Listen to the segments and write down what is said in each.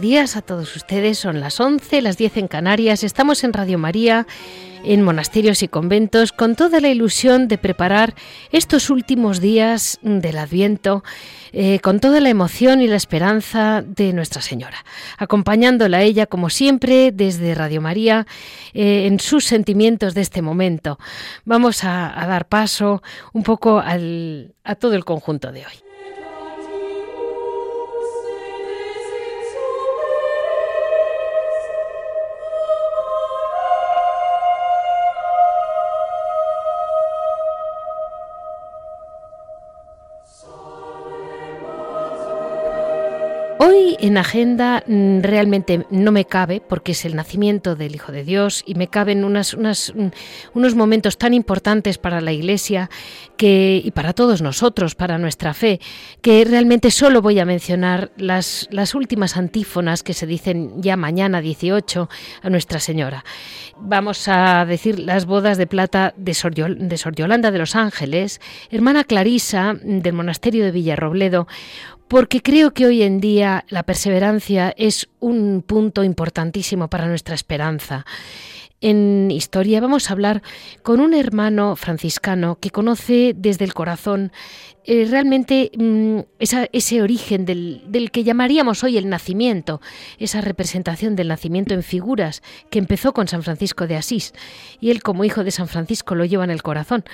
Días a todos ustedes. Son las 11, las 10 en Canarias. Estamos en Radio María, en monasterios y conventos, con toda la ilusión de preparar estos últimos días del Adviento, eh, con toda la emoción y la esperanza de Nuestra Señora, acompañándola a ella, como siempre, desde Radio María, eh, en sus sentimientos de este momento. Vamos a, dar paso un poco a todo el conjunto de hoy. Hoy en agenda mm, realmente no me cabe porque es el nacimiento del Hijo de Dios y me caben unas, mm, unos momentos tan importantes para la Iglesia que, y para todos nosotros, para nuestra fe, que realmente solo voy a mencionar las, las últimas antífonas que se dicen ya mañana 18 a Nuestra Señora. Vamos a decir las bodas de plata de Sor, de Yolanda de los Ángeles, hermana Clarisa mm, del monasterio de Villarrobledo, porque creo que hoy en día la perseverancia es un punto importantísimo para nuestra esperanza. En historia vamos a hablar con un hermano franciscano que conoce desde el corazón eh, realmente mm, ese origen del, que llamaríamos hoy el nacimiento, esa representación del nacimiento en figuras que empezó con San Francisco de Asís y él como hijo de San Francisco lo lleva en el corazón.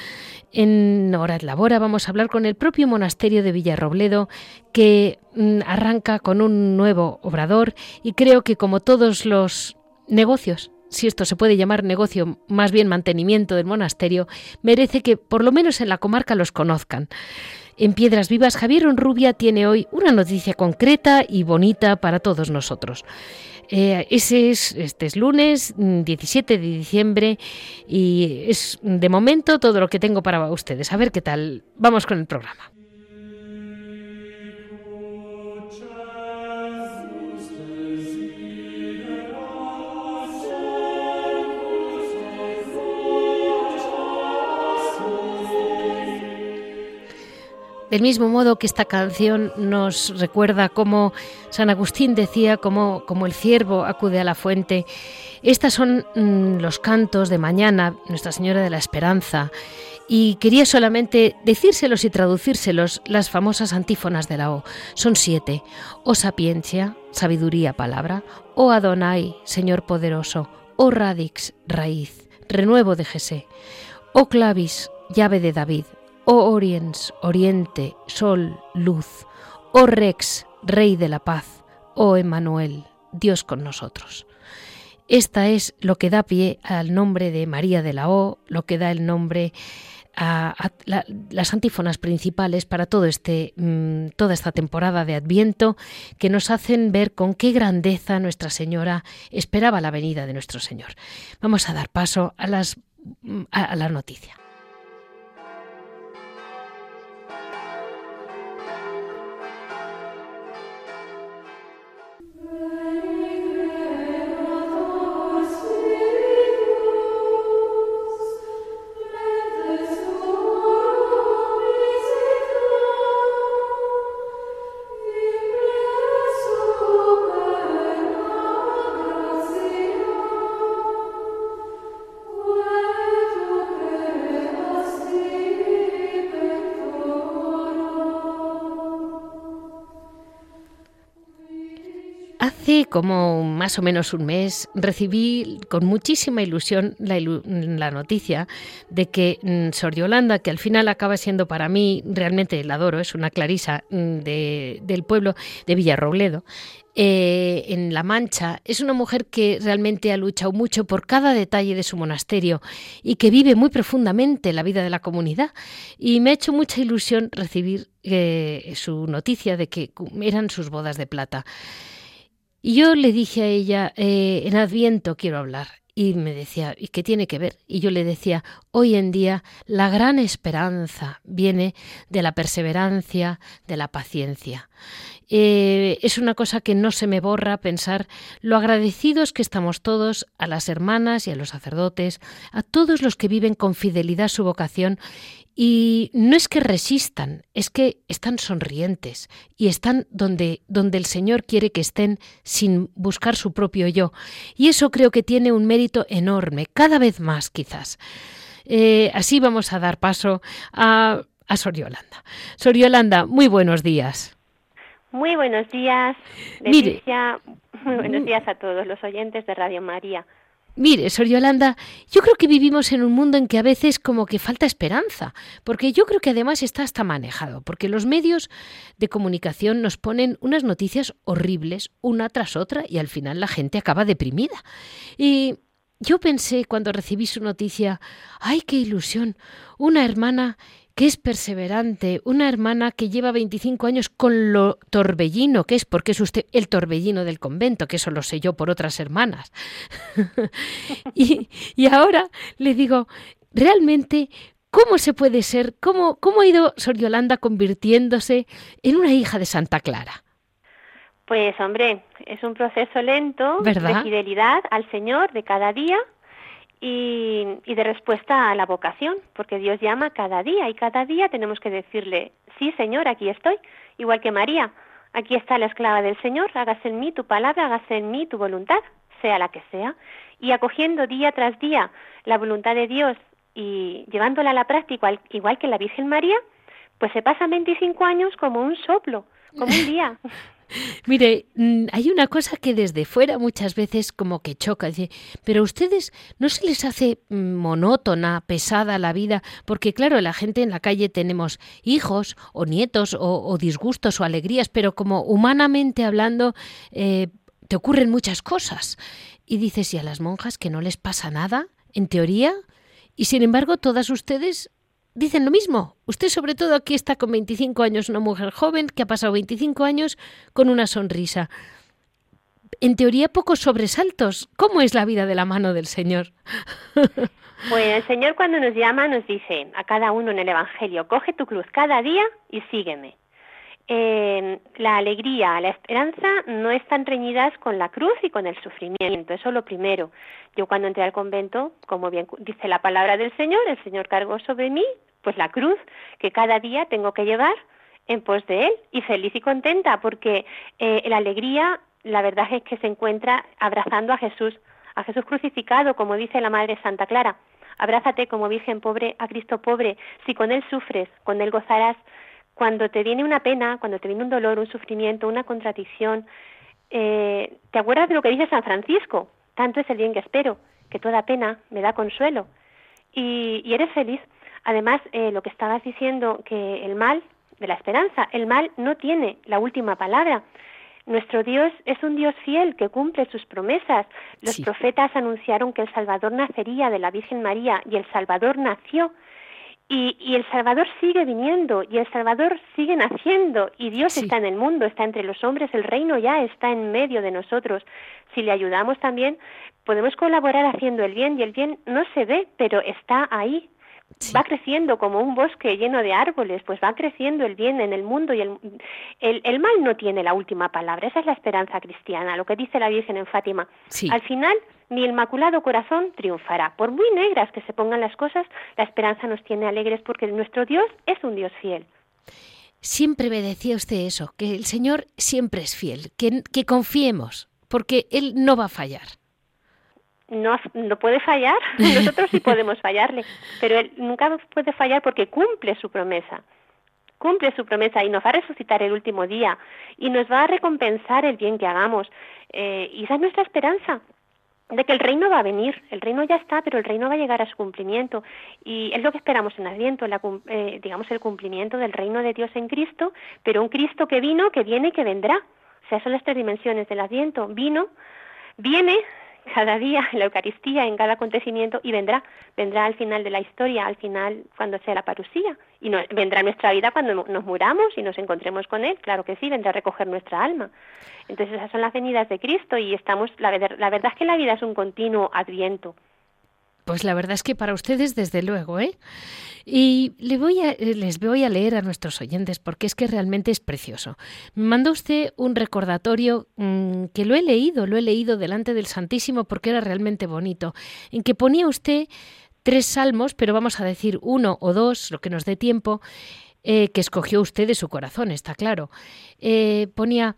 En Hora Labora vamos a hablar con el propio monasterio de Villarrobledo que mm, arranca con un nuevo obrador y creo que como todos los negocios si esto se puede llamar negocio, más bien mantenimiento del monasterio, merece que por lo menos en la comarca los conozcan. En Piedras Vivas, Javier Onrubia tiene hoy una noticia concreta y bonita para todos nosotros. Eh, es, este es lunes 17 mm, de diciembre y es de momento todo lo que tengo para ustedes. A ver qué tal. Vamos con el programa. Del mismo modo que esta canción nos recuerda cómo San Agustín decía, cómo, el ciervo acude a la fuente, estos son mm, los cantos de mañana, Nuestra Señora de la Esperanza, y quería solamente decírselos y traducírselos las famosas antífonas de la O. Son siete. O sapiencia, sabiduría, palabra. O Adonai, Señor poderoso. O radix, raíz, renuevo de Jesé. O clavis, llave de David. Oh Oriens, Oriente, Sol, Luz, oh Rex, Rey de la Paz, oh Emmanuel, Dios con nosotros. Esta es lo que da pie al nombre de María de la O, lo que da el nombre a, las antífonas principales para todo este, mm, toda esta temporada de Adviento, que nos hacen ver con qué grandeza Nuestra Señora esperaba la venida de nuestro Señor. Vamos a dar paso a, las, a la noticia. Como más o menos un mes recibí con muchísima ilusión la, noticia de que mm, Sor Yolanda, que al final acaba siendo para mí, realmente la adoro, es una clarisa mm, del pueblo de Villarrobledo, eh, en La Mancha, es una mujer que realmente ha luchado mucho por cada detalle de su monasterio y que vive muy profundamente la vida de la comunidad. Y me ha hecho mucha ilusión recibir eh, su noticia de que eran sus bodas de plata. Y yo le dije a ella, eh, en Adviento quiero hablar. Y me decía, ¿y qué tiene que ver? Y yo le decía, hoy en día la gran esperanza viene de la perseverancia, de la paciencia. Eh, es una cosa que no se me borra pensar lo agradecidos que estamos todos a las hermanas y a los sacerdotes, a todos los que viven con fidelidad su vocación y no es que resistan, es que están sonrientes y están donde, donde el Señor quiere que estén sin buscar su propio yo. Y eso creo que tiene un mérito enorme, cada vez más quizás. Eh, así vamos a dar paso a, a Sor Yolanda. Sor Yolanda, muy buenos días. Muy buenos días, Leticia. Muy buenos días a todos los oyentes de Radio María. Mire, Sor Yolanda, yo creo que vivimos en un mundo en que a veces como que falta esperanza, porque yo creo que además está hasta manejado, porque los medios de comunicación nos ponen unas noticias horribles una tras otra y al final la gente acaba deprimida. Y yo pensé cuando recibí su noticia, ¡ay, qué ilusión! Una hermana que es perseverante, una hermana que lleva 25 años con lo torbellino que es, porque es usted el torbellino del convento, que eso lo sé yo por otras hermanas. y, ahora le digo, realmente, ¿cómo se puede ser, cómo, cómo ha ido Sor Yolanda convirtiéndose en una hija de Santa Clara? Pues hombre, es un proceso lento de fidelidad al Señor de cada día y, de respuesta a la vocación, porque Dios llama cada día y cada día tenemos que decirle, sí Señor, aquí estoy, igual que María, aquí está la esclava del Señor, hágase en mí tu palabra, hágase en mí tu voluntad, sea la que sea, y acogiendo día tras día la voluntad de Dios y llevándola a la práctica, igual que la Virgen María, pues se pasan 25 años como un soplo, como un día. Mire, mm, hay una cosa que desde fuera muchas veces como que choca, dice, pero a ustedes no se les hace mm, monótona, pesada la vida, porque claro, la gente en la calle tenemos hijos o nietos o, disgustos o alegrías, pero como humanamente hablando, eh, te ocurren muchas cosas. Y dices, ¿y a las monjas que no les pasa nada? En teoría. Y sin embargo, todas ustedes dicen lo mismo. Usted sobre todo aquí está con 25 años, una mujer joven que ha pasado 25 años con una sonrisa. En teoría pocos sobresaltos. ¿Cómo es la vida de la mano del Señor? Pues el Señor cuando nos llama nos dice a cada uno en el Evangelio, coge tu cruz cada día y sígueme. Eh, la alegría, la esperanza no están reñidas con la cruz y con el sufrimiento, eso es lo primero. Yo cuando entré al convento, como bien dice la palabra del Señor, el Señor cargó sobre mí pues la cruz que cada día tengo que llevar en pos de Él y feliz y contenta porque eh, la alegría, la verdad es que se encuentra abrazando a Jesús, a Jesús crucificado, como dice la Madre Santa Clara. Abrázate como Virgen pobre a Cristo pobre. Si con Él sufres, con Él gozarás cuando te viene una pena, cuando te viene un dolor, un sufrimiento, una contradicción, eh, te acuerdas de lo que dice San Francisco, tanto es el bien que espero, que toda pena me da consuelo. Y, eres feliz. Además, eh, lo que estabas diciendo, que el mal, de la esperanza, el mal no tiene la última palabra. Nuestro Dios es un Dios fiel que cumple sus promesas. Los profetas anunciaron que el Salvador nacería de la Virgen María y el Salvador nació. Y, el Salvador sigue viniendo y el Salvador sigue naciendo y Dios está en el mundo, está entre los hombres, el reino ya está en medio de nosotros. Si le ayudamos también, podemos colaborar haciendo el bien y el bien no se ve, pero está ahí. Va creciendo como un bosque lleno de árboles, pues va creciendo el bien en el mundo y el, el, el, mal no tiene la última palabra. Esa es la esperanza cristiana, lo que dice la Virgen en Fátima. Al final, ni el Inmaculado Corazón triunfará. Por muy negras que se pongan las cosas, la esperanza nos tiene alegres porque nuestro Dios es un Dios fiel. Siempre me decía usted eso, que el Señor siempre es fiel, que, que confiemos, porque Él no va a fallar. No, no puede fallar, nosotros sí podemos fallarle, pero Él nunca puede fallar porque cumple su promesa. cumple su promesa y nos va a resucitar el último día y nos va a recompensar el bien que hagamos. Eh, y esa es nuestra esperanza de que el reino va a venir, el reino ya está, pero el reino va a llegar a su cumplimiento y es lo que esperamos en Adviento, la, eh, digamos el cumplimiento del reino de Dios en Cristo, pero un Cristo que vino, que viene y que vendrá. O sea, son las tres dimensiones del Adviento. Vino, viene cada día en la Eucaristía, en cada acontecimiento, y vendrá, vendrá al final de la historia, al final cuando sea la parusía, y no, vendrá nuestra vida cuando nos muramos y nos encontremos con Él, claro que sí, vendrá a recoger nuestra alma. Entonces esas son las venidas de Cristo y estamos, la, la verdad es que la vida es un continuo adviento. Pues la verdad es que para ustedes, desde luego, ¿eh? Y le voy a, eh, les voy a leer a nuestros oyentes porque es que realmente es precioso. Me mandó usted un recordatorio mm, que lo he leído, lo he leído delante del Santísimo porque era realmente bonito, en que ponía usted tres salmos, pero vamos a decir uno o dos, lo que nos dé tiempo, eh, que escogió usted de su corazón, está claro. Eh, ponía,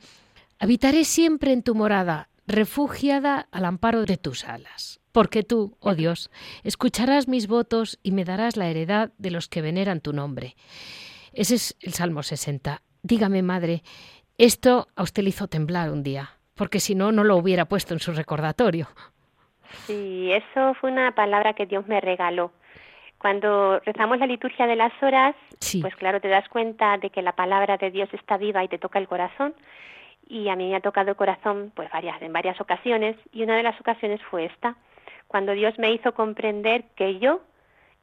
habitaré siempre en tu morada, refugiada al amparo de tus alas. Porque tú, oh Dios, escucharás mis votos y me darás la heredad de los que veneran tu nombre. Ese es el Salmo 60. Dígame, madre, esto a usted le hizo temblar un día, porque si no, no lo hubiera puesto en su recordatorio. Sí, eso fue una palabra que Dios me regaló. Cuando rezamos la liturgia de las horas, pues claro, te das cuenta de que la palabra de Dios está viva y te toca el corazón. Y a mí me ha tocado el corazón pues varias, en varias ocasiones, y una de las ocasiones fue esta cuando Dios me hizo comprender que yo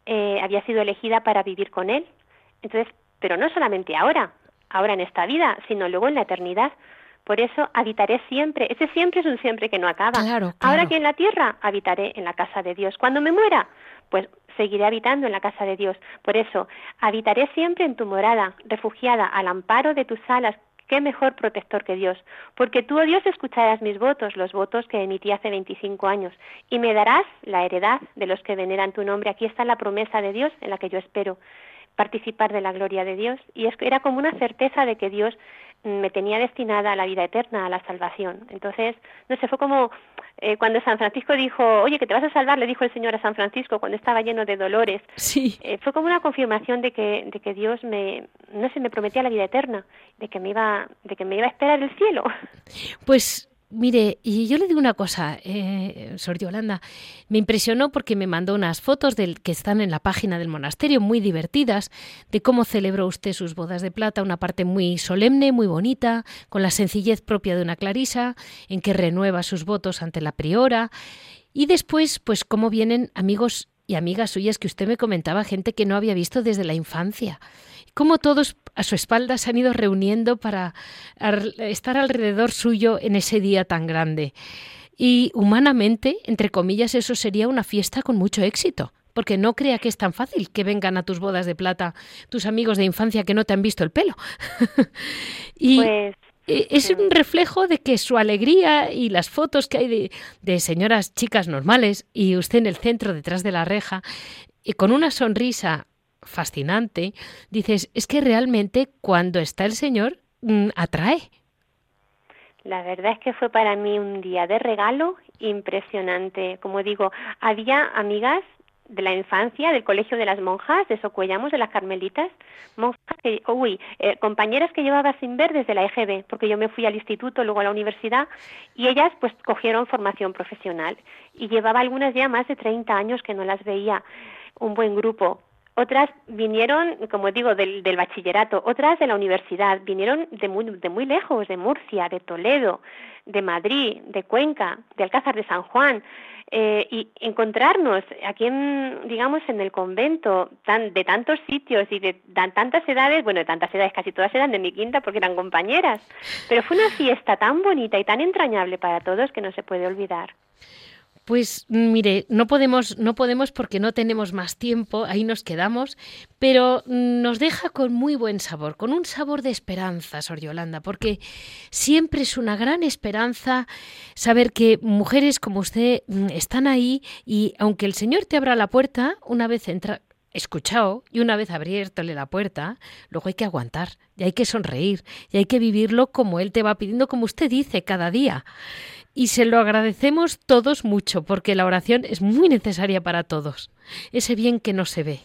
eh, había sido elegida para vivir con Él. Entonces, pero no solamente ahora, ahora en esta vida, sino luego en la eternidad. Por eso habitaré siempre. Ese siempre es un siempre que no acaba. Ahora aquí en la tierra habitaré en la casa de Dios. Cuando me muera, pues seguiré habitando en la casa de Dios. Por eso, habitaré siempre en tu morada, refugiada al amparo de tus alas, qué mejor protector que Dios, porque tú, oh Dios, escucharás mis votos, los votos que emití hace 25 años, y me darás la heredad de los que veneran tu nombre. Aquí está la promesa de Dios en la que yo espero participar de la gloria de Dios. Y era como una certeza de que Dios me tenía destinada a la vida eterna, a la salvación. Entonces, no sé, fue como eh, cuando San Francisco dijo, oye, que te vas a salvar, le dijo el Señor a San Francisco cuando estaba lleno de dolores. Sí. Eh, fue como una confirmación de que, de que Dios me, no sé, me prometía la vida eterna, de que me iba, de que me iba a esperar el cielo. Pues Mire, y yo le digo una cosa, eh, Sor Yolanda, me impresionó porque me mandó unas fotos del, que están en la página del monasterio, muy divertidas, de cómo celebró usted sus bodas de plata, una parte muy solemne, muy bonita, con la sencillez propia de una clarisa, en que renueva sus votos ante la priora, y después, pues cómo vienen amigos y amigas suyas que usted me comentaba, gente que no había visto desde la infancia cómo todos a su espalda se han ido reuniendo para estar alrededor suyo en ese día tan grande. Y humanamente, entre comillas, eso sería una fiesta con mucho éxito. Porque no crea que es tan fácil que vengan a tus bodas de plata tus amigos de infancia que no te han visto el pelo. y pues, e, es un reflejo de que su alegría y las fotos que hay de, de, señoras chicas normales y usted en el centro detrás de la reja, y con una sonrisa fascinante, dices, es que realmente cuando está el Señor mm, atrae. La verdad es que fue para mí un día de regalo impresionante. Como digo, había amigas de la infancia, del colegio de las monjas, de Socuellamos, de las carmelitas, monjas que, uy, eh, compañeras que llevaba sin ver desde la EGB, porque yo me fui al instituto, luego a la universidad, y ellas pues cogieron formación profesional. Y llevaba algunas ya más de 30 años que no las veía, un buen grupo. Otras vinieron, como digo, del, bachillerato, otras de la universidad, vinieron de muy, de muy lejos, de Murcia, de Toledo, de Madrid, de Cuenca, de Alcázar de San Juan, eh, y encontrarnos aquí en, digamos, en el convento tan, de tantos sitios y de tantas edades, bueno, de tantas edades, casi todas eran de mi quinta porque eran compañeras, pero fue una fiesta tan bonita y tan entrañable para todos que no se puede olvidar. Pues mire, no podemos, no podemos porque no tenemos más tiempo, ahí nos quedamos, pero nos deja con muy buen sabor, con un sabor de esperanza, Sor Yolanda, porque siempre es una gran esperanza saber que mujeres como usted mm, están ahí y aunque el Señor te abra la puerta, una vez entra, escuchado y una vez abiertole la puerta, luego hay que aguantar y hay que sonreír y hay que vivirlo como Él te va pidiendo, como usted dice, cada día y se lo agradecemos todos mucho porque la oración es muy necesaria para todos, ese bien que no se ve.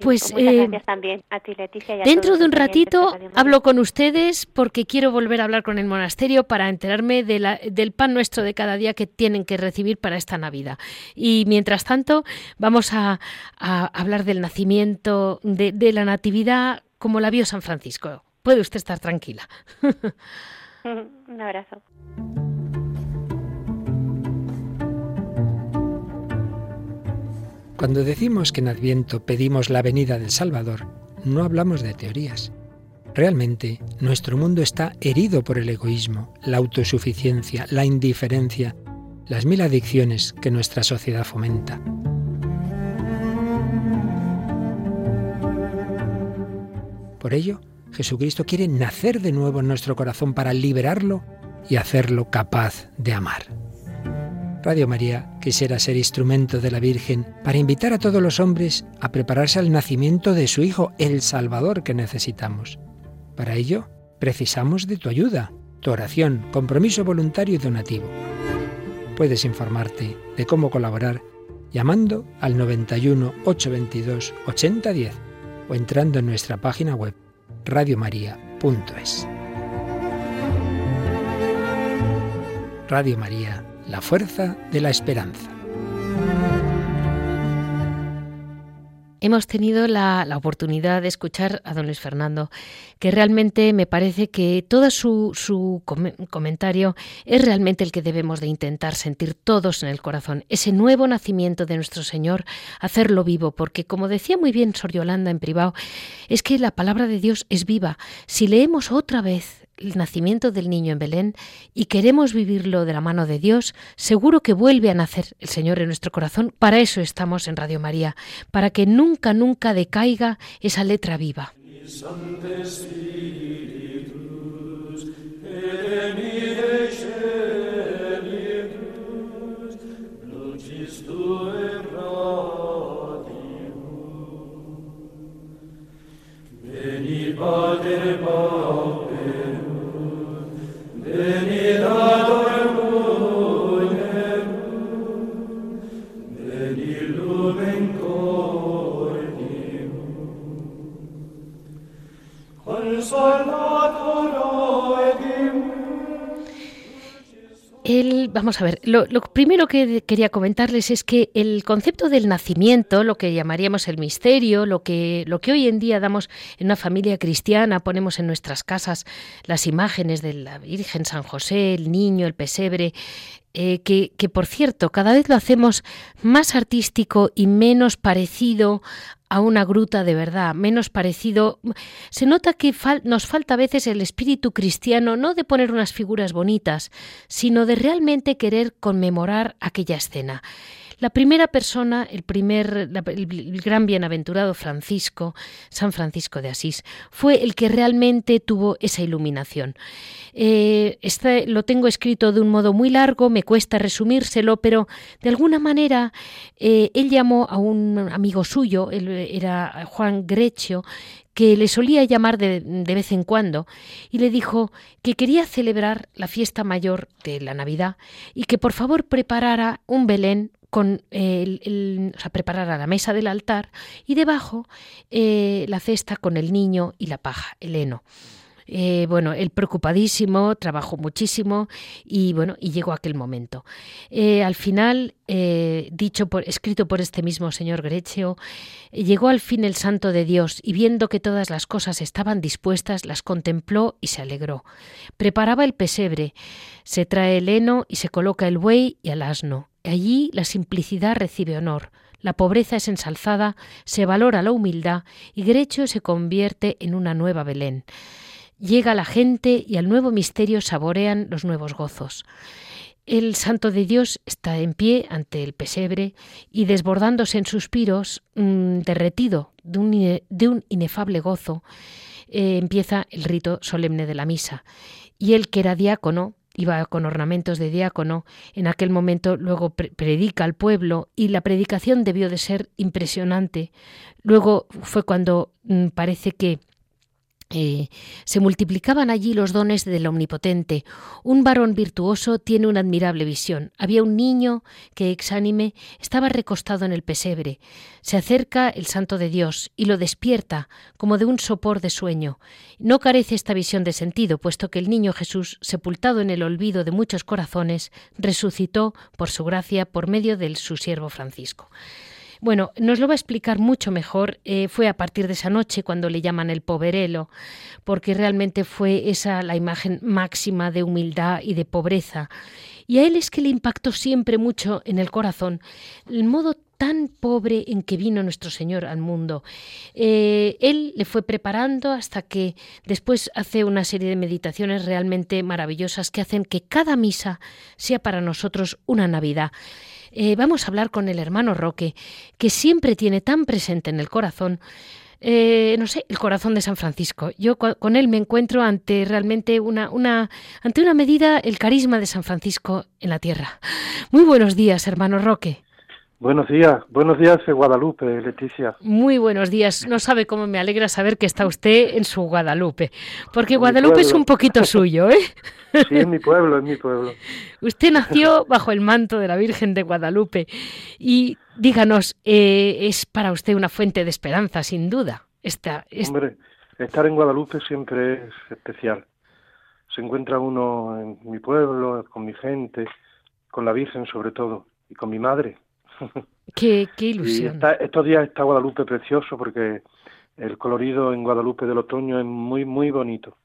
Pues, muchas eh, gracias también a ti, Leticia. dentro de un ratito hablo con ustedes porque quiero volver a hablar con el monasterio para enterarme de la, del pan nuestro de cada día que tienen que recibir para esta Navidad. Y mientras tanto, vamos a, hablar del nacimiento, de, de la Natividad como la vio San Francisco. Puede usted estar tranquila. un abrazo. Cuando decimos que en Adviento pedimos la venida del Salvador, no hablamos de teorías. Realmente, nuestro mundo está herido por el egoísmo, la autosuficiencia, la indiferencia, las mil adicciones que nuestra sociedad fomenta. Por ello, Jesucristo quiere nacer de nuevo en nuestro corazón para liberarlo y hacerlo capaz de amar. Radio María quisiera ser instrumento de la Virgen para invitar a todos los hombres a prepararse al nacimiento de su Hijo, el Salvador que necesitamos. Para ello, precisamos de tu ayuda, tu oración, compromiso voluntario y donativo. Puedes informarte de cómo colaborar llamando al 91 822 8010 o entrando en nuestra página web radiomaria.es. Radio María la fuerza de la esperanza. Hemos tenido la, oportunidad de escuchar a don Luis Fernando, que realmente me parece que todo su, su comentario es realmente el que debemos de intentar sentir todos en el corazón, ese nuevo nacimiento de nuestro Señor, hacerlo vivo, porque como decía muy bien Sor Yolanda en privado, es que la palabra de Dios es viva. Si leemos otra vez el nacimiento del niño en Belén y queremos vivirlo de la mano de Dios, seguro que vuelve a nacer el Señor en nuestro corazón. Para eso estamos en Radio María, para que nunca, nunca decaiga esa letra viva. Venid adormum eum, veni lumen cordium. Consolator oedimum, vamos a ver, lo, primero que quería comentarles es que el concepto del nacimiento, lo que llamaríamos el misterio, lo que, lo que hoy en día damos en una familia cristiana, ponemos en nuestras casas las imágenes de la Virgen, San José, el niño, el pesebre, eh, que, que, por cierto cada vez lo hacemos más artístico y menos parecido a una gruta de verdad, menos parecido. Se nota que nos falta a veces el espíritu cristiano, no de poner unas figuras bonitas, sino de realmente querer conmemorar aquella escena. La primera persona, el primer, el gran bienaventurado Francisco, San Francisco de Asís, fue el que realmente tuvo esa iluminación. Eh, lo tengo escrito de un modo muy largo, me cuesta resumírselo, pero de alguna manera eh, él llamó a un amigo suyo, era Juan Grecio, que le solía llamar de, de, vez en cuando, y le dijo que quería celebrar la fiesta mayor de la Navidad y que por favor preparara un Belén con el, o sea, preparar a la mesa del altar y debajo eh, la cesta con el niño y la paja, el heno. Eh, bueno, él preocupadísimo, trabajó muchísimo y bueno, y llegó aquel momento. Eh, al final, dicho por, escrito por este mismo señor Grecio, llegó al fin el santo de Dios y viendo que todas las cosas estaban dispuestas, las contempló y se alegró. Preparaba el pesebre, se trae el heno y se coloca el buey y el asno. Allí la simplicidad recibe honor, la pobreza es ensalzada, se valora la humildad y Grecho se convierte en una nueva Belén. Llega la gente y al nuevo misterio saborean los nuevos gozos. El Santo de Dios está en pie ante el pesebre y desbordándose en suspiros, mm, derretido de un, inefable gozo, eh, empieza el rito solemne de la misa. Y él que era diácono iba con ornamentos de diácono, en aquel momento luego predica al pueblo y la predicación debió de ser impresionante. Luego fue cuando mm, parece que eh, se multiplicaban allí los dones del Omnipotente. Un varón virtuoso tiene una admirable visión. Había un niño que, exánime, estaba recostado en el pesebre. Se acerca el Santo de Dios y lo despierta como de un sopor de sueño. No carece esta visión de sentido, puesto que el niño Jesús, sepultado en el olvido de muchos corazones, resucitó por su gracia por medio de su siervo Francisco. Bueno, nos lo va a explicar mucho mejor. Eh, fue a partir de esa noche cuando le llaman el poverelo, porque realmente fue esa la imagen máxima de humildad y de pobreza. Y a él es que le impactó siempre mucho en el corazón el modo tan pobre en que vino nuestro Señor al mundo. Eh, él le fue preparando hasta que después hace una serie de meditaciones realmente maravillosas que hacen que cada misa sea para nosotros una Navidad. Eh, vamos a hablar con el hermano Roque, que siempre tiene tan presente en el corazón eh, no sé, el corazón de San Francisco. Yo con él me encuentro ante realmente una, una, ante una medida el carisma de San Francisco en la tierra. Muy buenos días, hermano Roque. Buenos días, buenos días Guadalupe, Leticia. Muy buenos días. No sabe cómo me alegra saber que está usted en su Guadalupe, porque Guadalupe es un poquito suyo, ¿eh? Sí, es mi pueblo, es mi pueblo. Usted nació bajo el manto de la Virgen de Guadalupe y díganos, eh, es para usted una fuente de esperanza, sin duda. Esta, Hombre, estar en Guadalupe siempre es especial. Se encuentra uno en mi pueblo, con mi gente, con la Virgen sobre todo, y con mi madre, Qué, ilusión. estos días está Guadalupe precioso porque el colorido en Guadalupe del otoño es muy, muy bonito.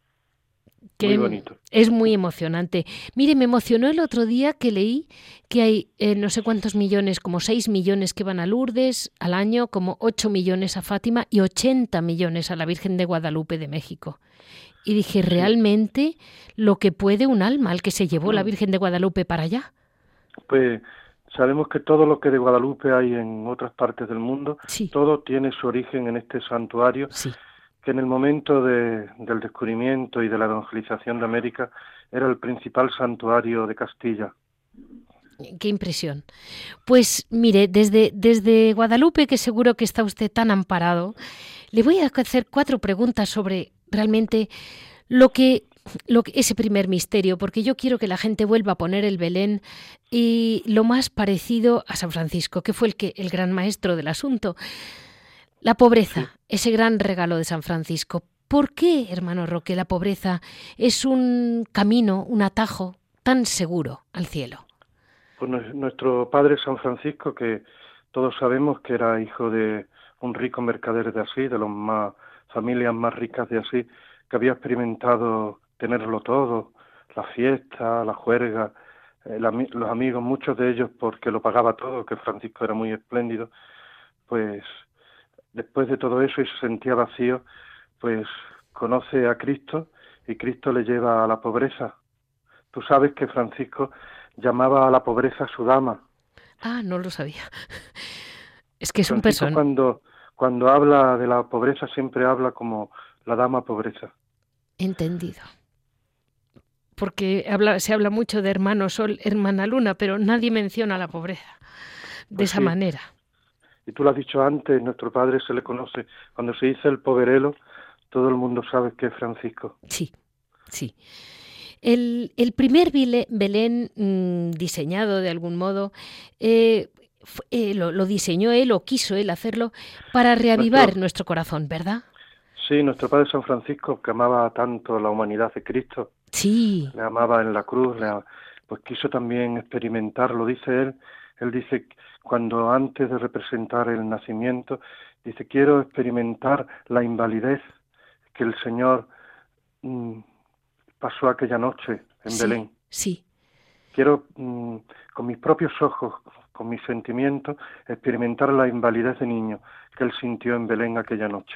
muy bonito. Es muy emocionante. Mire, me emocionó el otro día que leí que hay eh, no sé cuántos millones, como 6 millones que van a Lourdes al año, como 8 millones a Fátima y 80 millones a la Virgen de Guadalupe de México. Y dije, realmente lo que puede un alma, al que se llevó la mm. Virgen de Guadalupe para allá. Pues Sabemos que todo lo que de Guadalupe hay en otras partes del mundo, todo tiene su origen en este santuario, que en el momento del descubrimiento y de la evangelización de América era el principal santuario de Castilla. Qué impresión. Pues mire, desde, desde Guadalupe, que seguro que está usted tan amparado, le voy a hacer cuatro preguntas sobre realmente lo que lo, ese primer misterio, porque yo quiero que la gente vuelva a poner el Belén y lo más parecido a San Francisco, que fue el, que, el gran maestro del asunto. La pobreza, ese gran regalo de San Francisco. ¿Por qué, hermano Roque, la pobreza es un camino, un atajo tan seguro al cielo? Pues nuestro padre San Francisco, que todos sabemos que era hijo de un rico mercader de Asís, de las más, familias más ricas de Asís, que había experimentado tenerlo todo, la fiesta, la juerga, eh, los amigos, muchos de ellos porque lo pagaba todo, que Francisco era muy espléndido, pues después de todo eso y se sentía vacío, pues conoce a Cristo y Cristo le lleva a la pobreza. Tú sabes que Francisco llamaba a la pobreza su dama. Ah, no lo sabía. Es que es un personaje. Cuando, cuando habla de la pobreza siempre habla como la dama pobreza. Entendido porque habla, se habla mucho de hermano sol, hermana luna, pero nadie menciona la pobreza de pues esa manera. Y tú lo has dicho antes, nuestro padre se le conoce, cuando se dice el poverelo, todo el mundo sabe que es Francisco. Sí, sí. El, el primer Belén mm, diseñado de algún modo eh, eh, lo, diseñó él o quiso él hacerlo para reavivar nuestro corazón, ¿verdad? Sí, nuestro Padre San Francisco, que amaba tanto la humanidad de Cristo, sí. le amaba en la cruz, pues quiso también experimentarlo, dice él, él dice, cuando antes de representar el nacimiento, dice, quiero experimentar la invalidez que el Señor mm, pasó aquella noche en Belén. Sí. Quiero, mm, con mis propios ojos, con mis sentimientos, experimentar la invalidez de niño que él sintió en Belén aquella noche.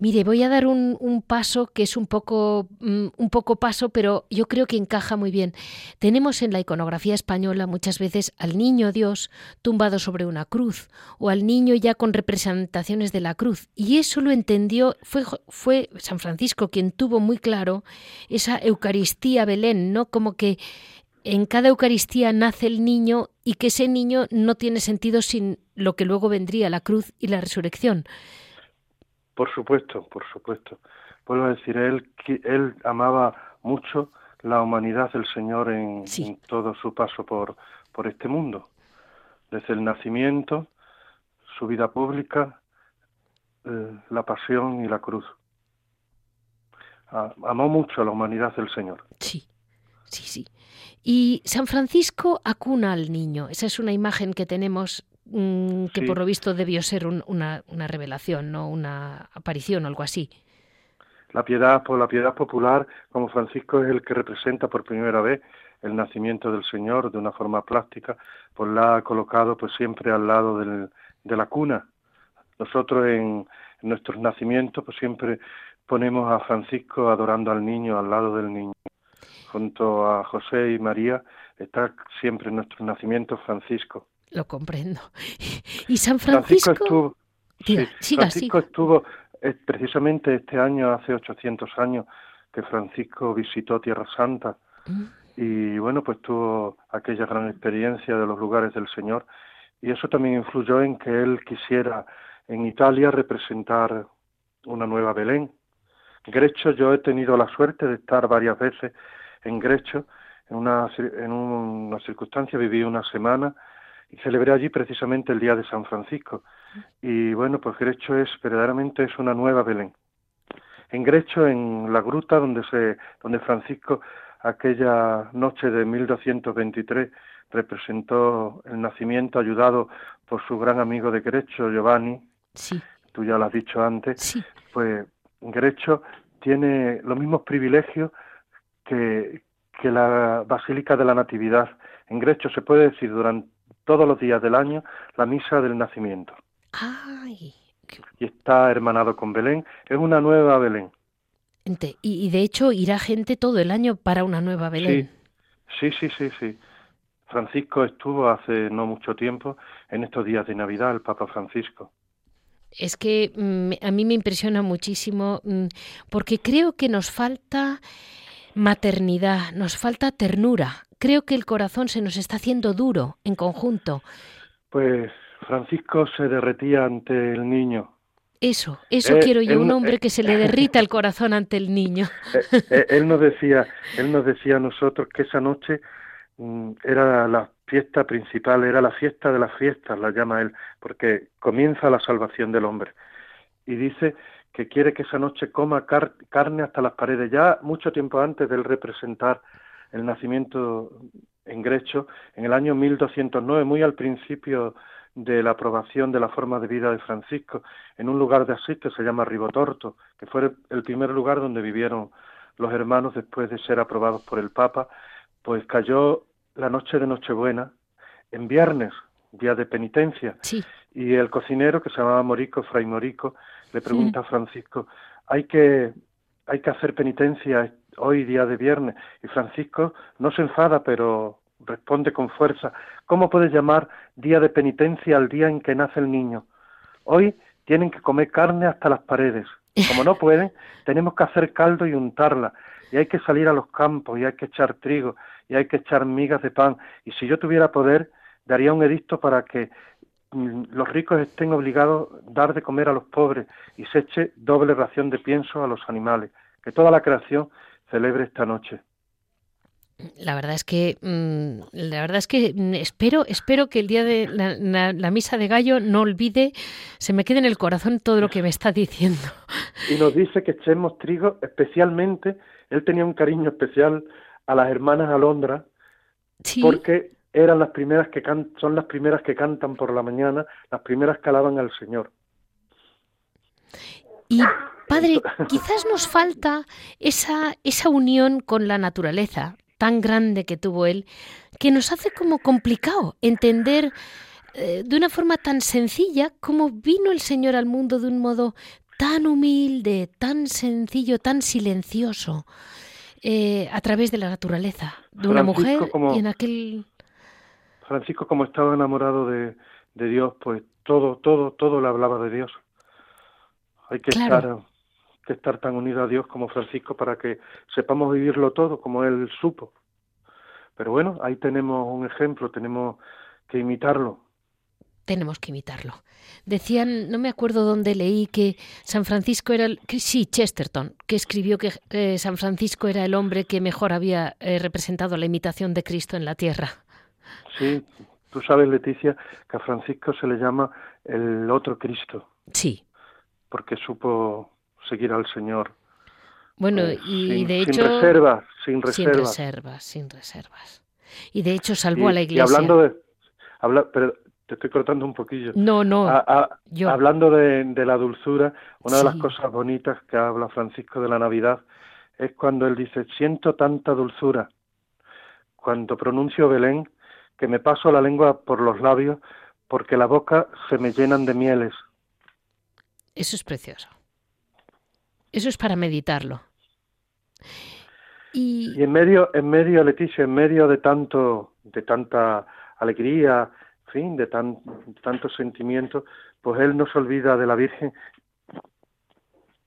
Mire, voy a dar un, paso que es un poco, mm, un poco paso, pero yo creo que encaja muy bien. Tenemos en la iconografía española muchas veces al niño Dios tumbado sobre una cruz o al niño ya con representaciones de la cruz. Y eso lo entendió, fue, fue San Francisco quien tuvo muy claro esa Eucaristía Belén, ¿no? Como que en cada Eucaristía nace el niño y que ese niño no tiene sentido sin lo que luego vendría, la cruz y la resurrección. Por supuesto, por supuesto. vuelvo a decir, él, él amaba mucho la humanidad del Señor en, todo su paso por, por este mundo. Desde el nacimiento, su vida pública, eh, la pasión y la cruz. amó mucho a la humanidad del Señor. Sí, sí, sí. Y San Francisco acuna al niño. Esa es una imagen que tenemos mm, que por lo visto debió ser una, una, revelación, no una aparición o algo así. La piedad, por la piedad popular, como Francisco es el que representa por primera vez el nacimiento del Señor de una forma plástica, pues la ha colocado pues siempre al lado del, de la cuna. Nosotros en, en nuestros nacimientos pues siempre ponemos a Francisco adorando al niño al lado del niño junto a José y María, está siempre en nuestro nacimiento Francisco. Lo comprendo. ¿Y San Francisco? estuvo, Francisco estuvo eh, precisamente este año, hace 800 años, que Francisco visitó Tierra Santa. Mm. Y bueno, pues tuvo aquella gran experiencia de los lugares del Señor. Y eso también influyó en que él quisiera en Italia representar una nueva Belén. Grecho, yo he tenido la suerte de estar varias veces en Grecho, en una, en una circunstancia, viví una semana y celebré allí precisamente el día de San Francisco. Y bueno, pues Grecho es verdaderamente es una nueva Belén. En Grecho, en la gruta donde se, donde Francisco aquella noche de 1223 representó el nacimiento ayudado por su gran amigo de Grecho, Giovanni. Sí. Tú ya lo has dicho antes. Pues Grecho tiene los mismos privilegios que, que la Basílica de la Natividad. En Grecho se puede decir durante todos los días del año la misa del nacimiento. Ay, Y está hermanado con Belén. Es una nueva Belén. Y, de hecho irá gente todo el año para una nueva Belén. Sí, sí, sí, sí. Francisco estuvo hace no mucho tiempo en estos días de Navidad, el Papa Francisco. Es que mm, a mí me impresiona muchísimo mm, porque creo que nos falta maternidad, nos falta ternura. Creo que el corazón se nos está haciendo duro en conjunto. Pues Francisco se derretía ante el niño. Eso, eso eh, quiero yo, un hombre que se le derrita el corazón ante el niño. Eh, eh, él nos decía, él nos decía a nosotros que esa noche mm, era la fiesta principal, era la fiesta de las fiestas, la llama él, porque comienza la salvación del hombre. Y dice que quiere que esa noche coma carne hasta las paredes. Ya mucho tiempo antes de él representar el nacimiento en Grecho, en el año 1209, muy al principio de la aprobación de la forma de vida de Francisco, en un lugar de Asís que se llama Ribotorto, que fue el primer lugar donde vivieron los hermanos después de ser aprobados por el Papa, pues cayó la noche de Nochebuena en viernes, día de penitencia, y el cocinero que se llamaba Morico, Fray Morico, le pregunta a Francisco, hay que, hay que hacer penitencia hoy día de viernes. Y Francisco no se enfada, pero responde con fuerza, ¿cómo puedes llamar día de penitencia al día en que nace el niño? Hoy tienen que comer carne hasta las paredes. Como no pueden, tenemos que hacer caldo y untarla. Y hay que salir a los campos y hay que echar trigo y hay que echar migas de pan. Y si yo tuviera poder, daría un edicto para que Mm, los ricos estén obligados a dar de comer a los pobres y se eche doble ración de pienso a los animales. Que toda la creación celebre esta noche. La verdad es que mm, la verdad es que mm, espero espero que el día de la, misa de gallo no olvide se me quede en el corazón todo lo que me está diciendo. Y nos dice que echemos trigo, especialmente él tenía un cariño especial a las hermanas Alondra, porque eran las primeras que can son las primeras que cantan por la mañana, las primeras que alaban al Señor. Y padre, quizás nos falta esa, esa unión con la naturaleza tan grande que tuvo él, que nos hace como complicado entender eh, de una forma tan sencilla cómo vino el Señor al mundo de un modo tan humilde, tan sencillo, tan silencioso, eh, a través de la naturaleza, de una mujer y en aquel Francisco, como estaba enamorado de, Dios, pues todo, todo, todo le hablaba de Dios. Hay que estar que estar tan unido a Dios como Francisco para que sepamos vivirlo todo como él supo. Pero bueno, ahí tenemos un ejemplo, tenemos que imitarlo. tenemos que imitarlo. Decían, no me acuerdo dónde leí que San Francisco era, el, sí, Chesterton, que escribió que eh, San Francisco era el hombre que mejor había eh, representado la imitación de Cristo en la tierra. Sí, tú sabes, Leticia, que a Francisco se le llama el otro Cristo. Sí. Porque supo seguir al Señor. Bueno, pues, y de hecho... Sin reservas, sin reservas. Sin reservas, sin reservas. Y de hecho salvó a la iglesia. Y hablando de... Habla, pero te estoy cortando un poquillo. No, no. Hablando de, la dulzura, una de las cosas bonitas que habla Francisco de la Navidad es cuando él dice, siento tanta dulzura. Cuando pronuncio Belén, que me paso la lengua por los labios porque la boca se me llenan de mieles. Eso es precioso. Eso es para meditarlo. Y... en medio, en medio, Leticia, en medio de tanto, de tanta alegría, fin, de, tan, tantos sentimientos, pues él no se olvida de la Virgen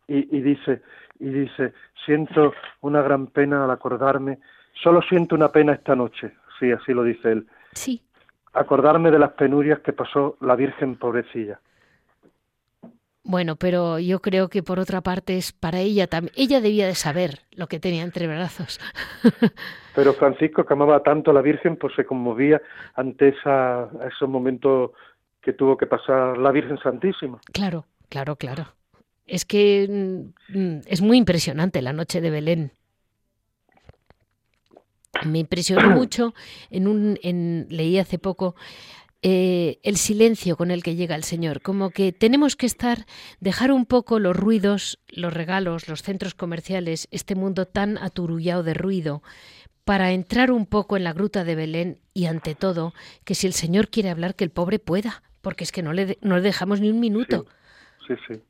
y, y dice, y dice, siento una gran pena al acordarme, solo siento una pena esta noche, sí, así lo dice él. Sí. Acordarme de las penurias que pasó la Virgen pobrecilla. Bueno, pero yo creo que por otra parte es para ella también. Ella debía de saber lo que tenía entre brazos. pero Francisco, que amaba tanto a la Virgen, pues se conmovía ante esa, esos momentos que tuvo que pasar la Virgen Santísima. Claro, claro, claro. Es que mm, es muy impresionante la noche de Belén. Me impresionó mucho en un en, leí hace poco eh, el silencio con el que llega el Señor, como que tenemos que estar, dejar un poco los ruidos, los regalos, los centros comerciales, este mundo tan aturullado de ruido, para entrar un poco en la gruta de Belén y ante todo, que si el Señor quiere hablar, que el pobre pueda, porque es que no le, no le dejamos ni un minuto. Sí, sí,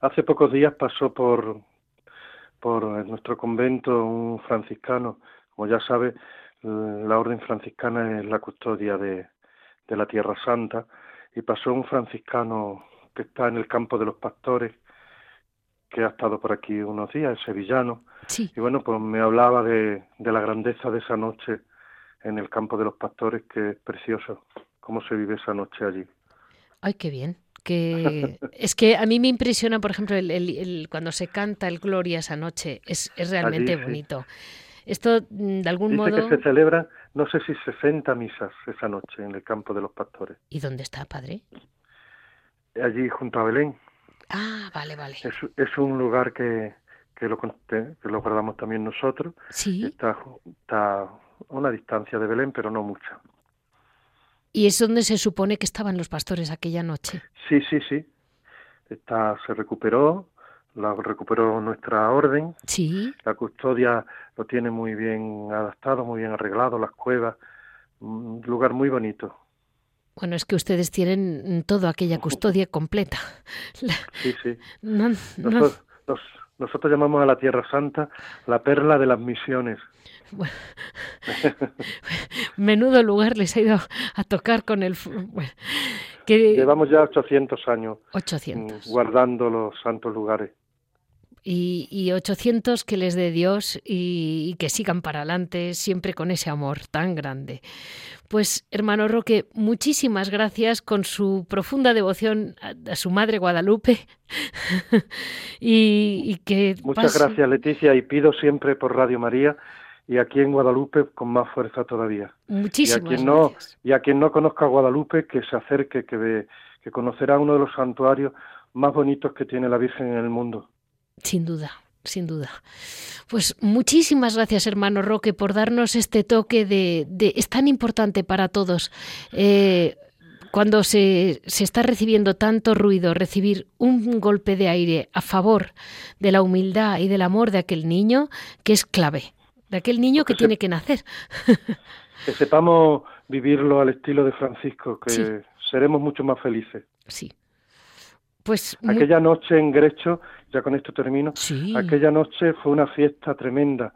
Hace pocos días pasó por, por nuestro convento un franciscano, como ya sabe, la orden franciscana es la custodia de, de la Tierra Santa, y pasó un franciscano que está en el campo de los pastores, que ha estado por aquí unos días, sevillano, y bueno, pues me hablaba de, de la grandeza de esa noche en el campo de los pastores, que es precioso, cómo se vive esa noche allí. Ay, qué bien. Que es que a mí me impresiona, por ejemplo, el, cuando se canta el Gloria esa noche, es, es realmente bonito. Esto, mm, de algún Dice modo... que se celebra, no sé si 60 misas esa noche en el campo de los pastores. ¿Y dónde está, padre? Allí junto a Belén. Ah, vale, vale. Es, un lugar que, que, lo, que lo guardamos también nosotros. Sí. Está, está a una distancia de Belén, pero no mucha. ¿Y es donde se supone que estaban los pastores aquella noche? Sí, sí, sí. Está, se recuperó, la recuperó nuestra orden. Sí. La custodia lo tiene muy bien adaptado, muy bien arreglado, las cuevas, un lugar muy bonito. Bueno, es que ustedes tienen toda aquella custodia completa. Sí, sí. nosotros, llamamos a la Tierra Santa la perla de las misiones. menudo lugar les ha ido a tocar con el... Llevamos ya 800 años 800. Mm, guardando los santos lugares y, y 800 que les dé Dios y, que sigan para adelante siempre con ese amor tan grande. Pues hermano Roque, muchísimas gracias con su profunda devoción a, su madre Guadalupe y, que muchas gracias Leticia y pido siempre por Radio María y aquí en Guadalupe con más fuerza todavía. Muchísimas y a quien gracias. No, y a quien no conozca Guadalupe que se acerque, que, que conocerá uno de los santuarios más bonitos que tiene la Virgen en el mundo. Sin duda, sin duda. Pues muchísimas gracias, hermano Roque, por darnos este toque de... es tan importante para todos. Eh, cuando se, se, está recibiendo tanto ruido, recibir un golpe de aire a favor de la humildad y del amor de aquel niño, que es clave, de aquel niño que, tiene que nacer. que sepamos vivirlo al estilo de Francisco, que seremos mucho más felices. Sí, pues aquella noche en Grecho, ya con esto termino, aquella noche fue una fiesta tremenda,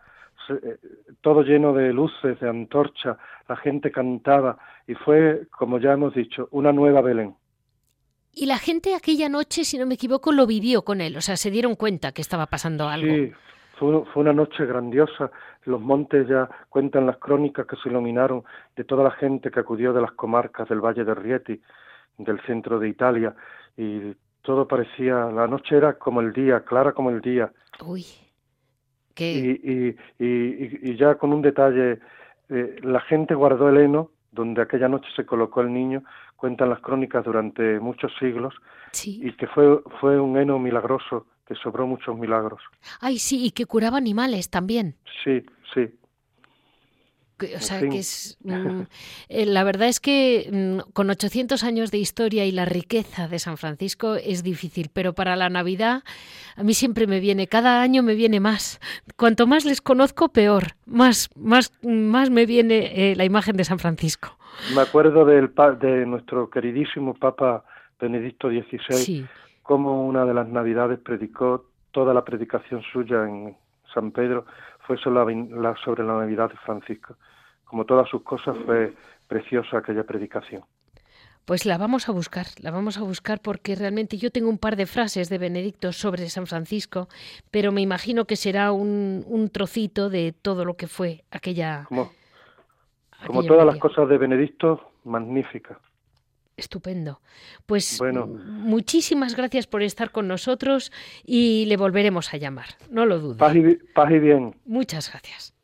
eh, todo lleno de luces, de antorchas, la gente cantaba y fue, como ya hemos dicho, una nueva Belén. Y la gente aquella noche, si no me equivoco, lo vivió con él, o sea, se dieron cuenta que estaba pasando algo. Sí, fue, fue una noche grandiosa. Los montes ya cuentan las crónicas que se iluminaron de toda la gente que acudió de las comarcas del Valle de Rieti del centro de Italia y todo parecía, la noche era como el día, clara como el día. Uy. Y, y, ya con un detalle, eh, la gente guardó el heno donde aquella noche se colocó el niño, cuentan las crónicas durante muchos siglos, y que fue, fue un heno milagroso, que sobró muchos milagros. Ay, sí, y que curaba animales también. Sí, sí. O sea, que es. Mm, eh, la verdad es que mm, con 800 años de historia y la riqueza de San Francisco es difícil, pero para la Navidad a mí siempre me viene, cada año me viene más. Cuanto más les conozco, peor. Más, más, más me viene eh, la imagen de San Francisco. Me acuerdo del, de nuestro queridísimo Papa Benedicto XVI, como una de las Navidades predicó toda la predicación suya en San Pedro fue sobre la, sobre la Navidad de Francisco. Como todas sus cosas, fue preciosa aquella predicación. Pues la vamos a buscar, la vamos a buscar porque realmente yo tengo un par de frases de Benedicto sobre San Francisco, pero me imagino que será un, un trocito de todo lo que fue aquella. Como, como todas las cosas de Benedicto, magnífica. Estupendo. Pues bueno, muchísimas gracias por estar con nosotros y le volveremos a llamar, no lo dudo. Paz y, bien. Muchas gracias.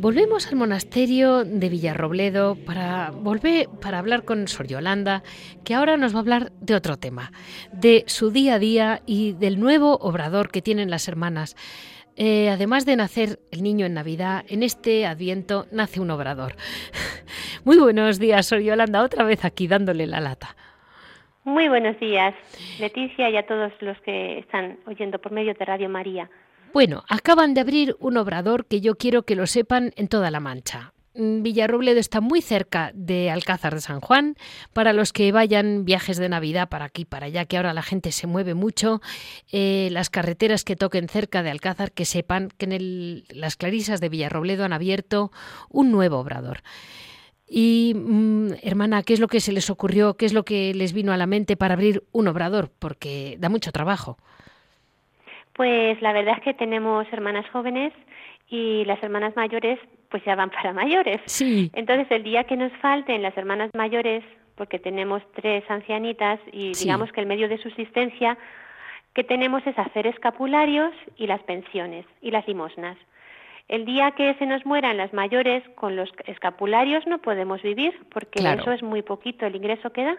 Volvemos al monasterio de Villarrobledo para volver para hablar con Sor Yolanda, que ahora nos va a hablar de otro tema, de su día a día y del nuevo obrador que tienen las hermanas. Eh, además de nacer el niño en Navidad, en este Adviento nace un obrador. Muy buenos días, Sor Yolanda, otra vez aquí dándole la lata. Muy buenos días, Leticia y a todos los que están oyendo por medio de Radio María. Bueno, acaban de abrir un obrador que yo quiero que lo sepan en toda la Mancha. Mm, Villarrobledo está muy cerca de Alcázar de San Juan. Para los que vayan viajes de Navidad para aquí, para allá, que ahora la gente se mueve mucho, eh, las carreteras que toquen cerca de Alcázar, que sepan que en las clarisas de Villarrobledo han abierto un nuevo obrador. Y, mm, hermana, ¿qué es lo que se les ocurrió? ¿Qué es lo que les vino a la mente para abrir un obrador? Porque da mucho trabajo. Pues la verdad es que tenemos hermanas jóvenes y las hermanas mayores pues ya van para mayores. Sí. Entonces el día que nos falten las hermanas mayores, porque tenemos tres ancianitas y digamos que el medio de subsistencia que tenemos es hacer escapularios y las pensiones y las limosnas. El día que se nos mueran las mayores con los escapularios no podemos vivir porque eso es muy poquito el ingreso que da.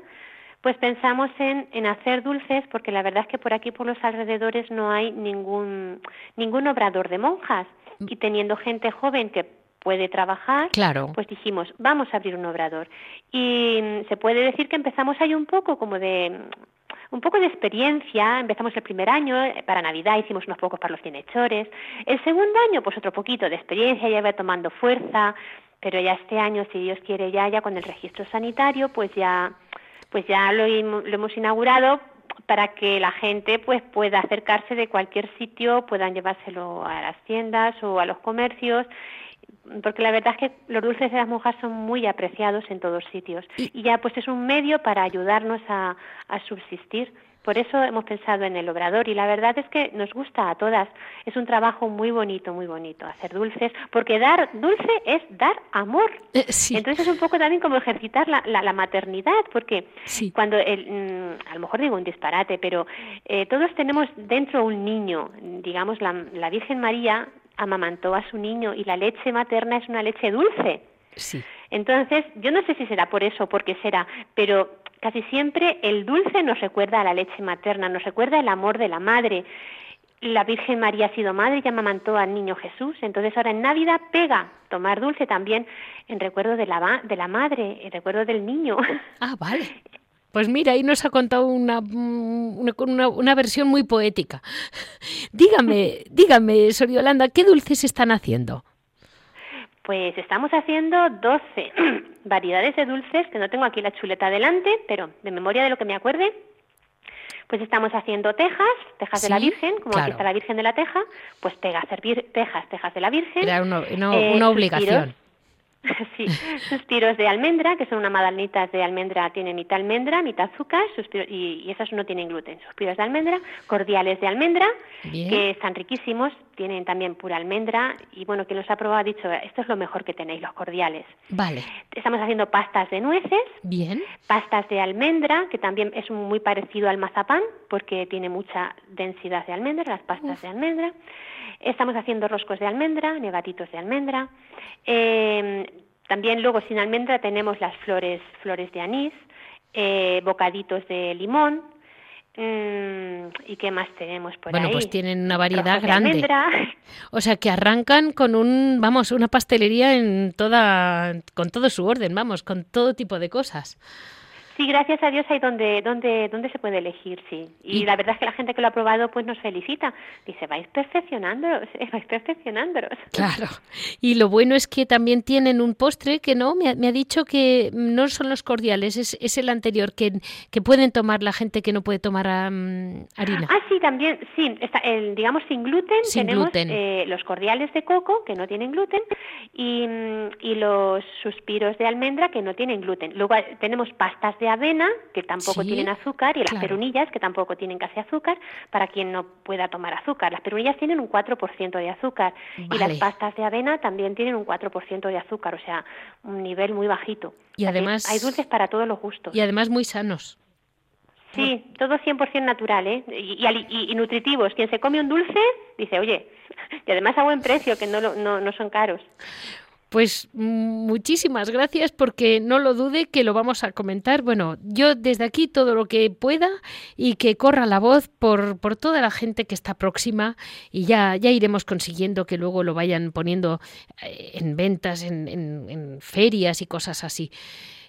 Pues pensamos en, en hacer dulces porque la verdad es que por aquí, por los alrededores, no hay ningún, ningún obrador de monjas. Y teniendo gente joven que puede trabajar, claro. pues dijimos, vamos a abrir un obrador. Y mm, se puede decir que empezamos ahí un poco como de mm, un poco de experiencia, empezamos el primer año, eh, para Navidad hicimos unos pocos para los bienhechores, el segundo año pues otro poquito de experiencia, ya va tomando fuerza, pero ya este año, si Dios quiere, ya, ya con el registro sanitario, pues ya pues ya lo, hemos inaugurado para que la gente pues pueda acercarse de cualquier sitio, puedan llevárselo a las tiendas o a los comercios, porque la verdad es que los dulces de las monjas son muy apreciados en todos sitios y ya pues es un medio para ayudarnos a subsistir. Por eso hemos pensado en el obrador y la verdad es que nos gusta a todas. Es un trabajo muy bonito, muy bonito hacer dulces, porque dar dulce es dar amor. Eh, Entonces es un poco también como ejercitar la, la, maternidad, porque cuando, el, mm, a lo mejor digo un disparate, pero eh, todos tenemos dentro un niño, digamos, la, la Virgen María amamantó a su niño y la leche materna es una leche dulce. Sí. Entonces, yo no sé si será por eso o por qué será, pero Casi siempre el dulce nos recuerda a la leche materna, nos recuerda el amor de la madre. La Virgen María ha sido madre y amamantó al niño Jesús. Entonces ahora en Navidad pega tomar dulce también en recuerdo de la, de la madre, en recuerdo del niño. Ah, vale. Pues mira, ahí nos ha contado una, una, una, versión muy poética. Dígame, dígame, Sor Yolanda, ¿qué dulces están haciendo? Pues estamos haciendo 12 variedades de dulces, que no tengo aquí la chuleta delante, pero de memoria de lo que me acuerde, Pues estamos haciendo tejas, tejas de la Virgen, como aquí está la Virgen de la Teja, pues pega servir tejas, tejas de la Virgen. Era una, eh, obligación. Sí, suspiros de almendra, que son unas madalnitas de almendra, tienen mitad almendra, mitad azúcar, y, y, esas no tienen gluten. Suspiros de almendra, cordiales de almendra, que están riquísimos, tienen también pura almendra, y bueno, quien los ha probado ha dicho, esto es lo mejor que tenéis, los cordiales. Vale. Estamos haciendo pastas de nueces. Bien. Pastas de almendra, que también es muy parecido al mazapán, porque tiene mucha densidad de almendra, las pastas de almendra. Estamos haciendo roscos de almendra, negatitos de almendra. Eh, también luego sin almendra tenemos las flores, flores de anís, eh, bocaditos de limón. Mm, ¿Y qué más tenemos por ahí? Bueno, pues tienen una variedad grande. O sea, que arrancan con un, vamos, una pastelería en toda, con todo su orden, vamos, con todo tipo de cosas. Sí, gracias a Dios hay donde, donde, donde se puede elegir, sí. Y, la verdad es que la gente que lo ha probado pues nos felicita. Dice, vais perfeccionándolos, vais perfeccionándolos. Claro. Y lo bueno es que también tienen un postre que no, me ha, dicho que no son los cordiales, es, es el anterior, que, que pueden tomar la gente que no puede tomar harina. Ah, sí, también, sí. Está, el, digamos, sin gluten tenemos Eh, los cordiales de coco, que no tienen gluten, y, y los suspiros de almendra, que no tienen gluten. Luego eh, tenemos pastas de avena, que tampoco tienen azúcar, y las perunillas, que tampoco tienen casi azúcar, para quien no pueda tomar azúcar. Las perunillas tienen un 4% de azúcar y las pastas de avena también tienen un 4% de azúcar, o sea, un nivel muy bajito. Y además... Hay dulces para todos los gustos. Y además muy sanos. Sí, todo 100% natural, ¿eh? Y, y, y, nutritivos. Quien se come un dulce dice, oye, y además a buen precio, que no, no, no son caros. Pues muchísimas gracias porque no lo dude que lo vamos a comentar. Bueno, yo desde aquí todo lo que pueda y que corra la voz por, por toda la gente que está próxima y ya, ya iremos consiguiendo que luego lo vayan poniendo eh, en ventas, en, en ferias y cosas así.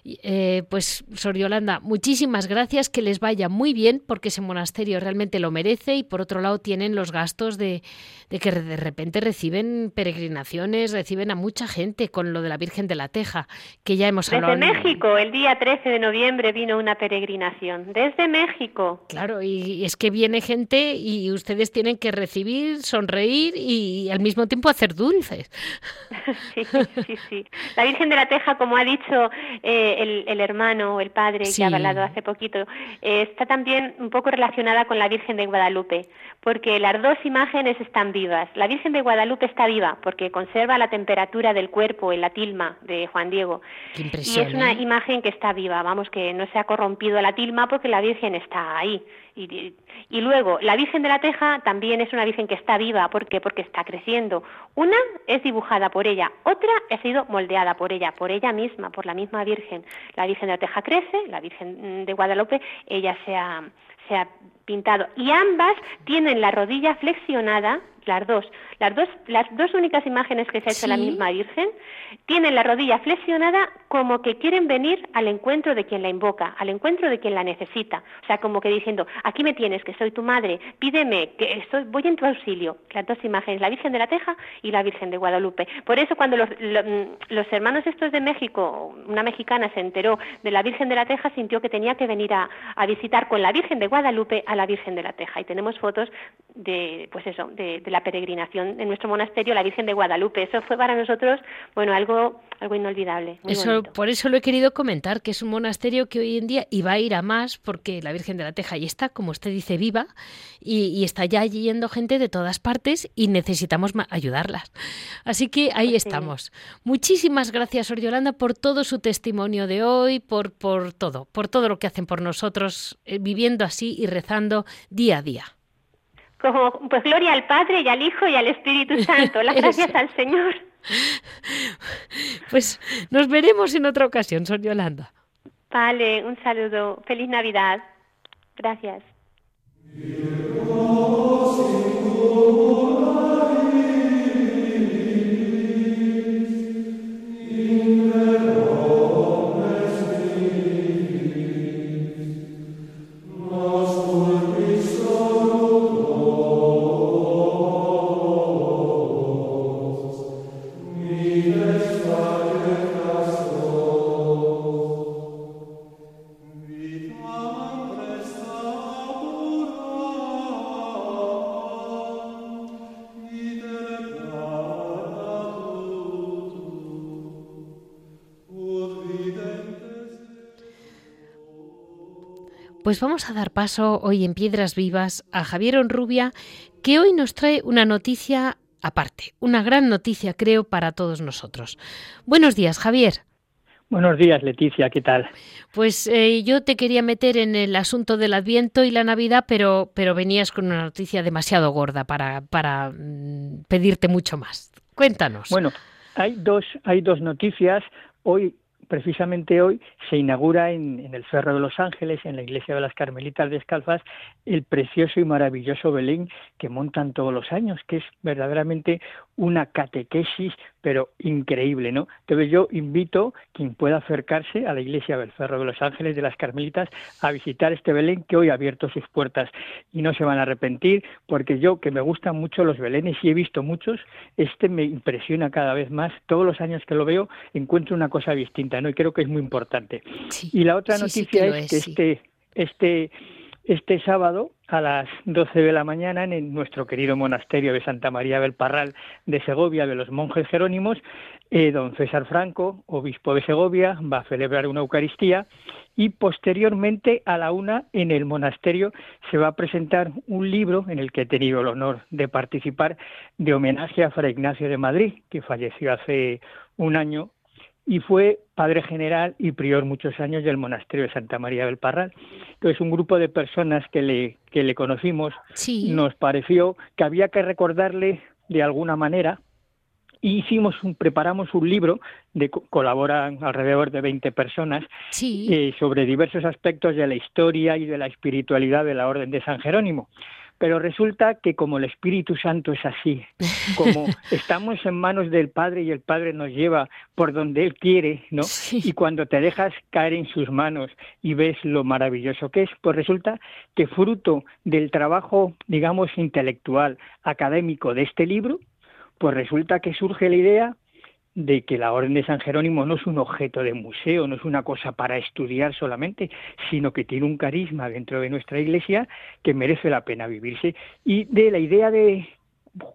Eh, pues, Sor Yolanda, muchísimas gracias, que les vaya muy bien, porque ese monasterio realmente lo merece y por otro lado tienen los gastos de, de que de repente reciben peregrinaciones, reciben a mucha gente con lo de la Virgen de la Teja, que ya hemos hablado. Desde México, el día 13 de noviembre vino una peregrinación, desde México. Claro, y es que viene gente y ustedes tienen que recibir, sonreír y al mismo tiempo hacer dulces. Sí, sí, sí. La Virgen de la Teja, como ha dicho eh, el, el, hermano o el padre que ha hablado hace poquito, eh, está también un poco relacionada con la Virgen de Guadalupe, porque las dos imágenes están vivas. La Virgen de Guadalupe está viva porque conserva la temperatura del cuerpo en la tilma de Juan Diego. y es una ¿eh? imagen que está viva, vamos, que no se ha corrompido la tilma porque la Virgen está ahí. Y, y, luego, la Virgen de la Teja también es una Virgen que está viva, ¿por qué? Porque está creciendo. Una es dibujada por ella, otra ha sido moldeada por ella, por ella misma, por la misma Virgen. La Virgen de la Teja crece, la Virgen de Guadalupe, ella se ha, se ha pintado. Y ambas tienen la rodilla flexionada, las dos, las dos, las dos únicas imágenes que se ha hecho la misma Virgen, tienen la rodilla flexionada como que quieren venir al encuentro de quien la invoca, al encuentro de quien la necesita. O sea, como que diciendo, aquí me tienes, que soy tu madre, pídeme, que estoy, voy en tu auxilio. Las dos imágenes, la Virgen de la Teja y la Virgen de Guadalupe. Por eso cuando los, los hermanos estos de México, una mexicana se enteró de la Virgen de la Teja, sintió que tenía que venir a, a visitar con la Virgen de Guadalupe a la Virgen de la Teja. Y tenemos fotos de, pues eso, de la peregrinación en nuestro monasterio, la Virgen de Guadalupe. Eso fue para nosotros, bueno, algo, algo inolvidable. eso, por eso lo he querido comentar, que es un monasterio que hoy en día iba a ir a más, porque la Virgen de la Teja ya está, como usted dice, viva, y, está ya yendo gente de todas partes y necesitamos ayudarlas. Así que ahí estamos. Muchísimas gracias, Sor Yolanda, por todo su testimonio de hoy, por, por todo, por todo lo que hacen por nosotros, eh, viviendo así y rezando día a día como pues gloria al Padre y al Hijo y al Espíritu Santo. Las gracias al Señor. Pues nos veremos en otra ocasión, Sor Yolanda. Vale, un saludo. Feliz Navidad. Gracias. Vamos a dar paso hoy en Piedras Vivas a Javier Onrubia, que hoy nos trae una noticia aparte, una gran noticia creo para todos nosotros. Buenos días, Javier. Buenos días, Leticia, ¿qué tal? Pues eh, yo te quería meter en el asunto del Adviento y la Navidad, pero, pero venías con una noticia demasiado gorda para, para mm, pedirte mucho más. Cuéntanos. Bueno, hay dos, hay dos noticias. Hoy precisamente hoy se inaugura en, el Cerro de los Ángeles, en la iglesia de las Carmelitas Descalzas, el precioso y maravilloso Belén que montan todos los años, que es verdaderamente una catequesis, pero increíble, ¿no? Entonces yo invito quien pueda acercarse a la iglesia del Cerro de los Ángeles de las Carmelitas a visitar este Belén que hoy ha abierto sus puertas y no se van a arrepentir porque yo que me gustan mucho los Belenes y he visto muchos, este me impresiona cada vez más. Todos los años que lo veo encuentro una cosa distinta, ¿no? Y creo que es muy importante. y la otra noticia es, que este este este sábado a las 12 de la mañana en nuestro querido monasterio de Santa María del Parral de Segovia de los monjes jerónimos, eh, don César Franco, obispo de Segovia, va a celebrar una Eucaristía y posteriormente a la una en el monasterio se va a presentar un libro en el que he tenido el honor de participar de homenaje a Fray Ignacio de Madrid, que falleció hace un año y fue padre general y prior muchos años del monasterio de Santa María del Parral. Entonces, un grupo de personas que le, que le conocimos nos pareció que había que recordarle de alguna manera y hicimos un, preparamos un libro de colaboran alrededor de 20 personas eh, sobre diversos aspectos de la historia y de la espiritualidad de la Orden de San Jerónimo. Pero resulta que como el Espíritu Santo es así, como estamos en manos del Padre y el Padre nos lleva por donde Él quiere, ¿no? Y cuando te dejas caer en sus manos y ves lo maravilloso que es, pues resulta que fruto del trabajo, digamos, intelectual, académico de este libro, pues resulta que surge la idea de que la Orden de San Jerónimo no es un objeto de museo, no es una cosa para estudiar solamente, sino que tiene un carisma dentro de nuestra Iglesia que merece la pena vivirse. Y de la idea de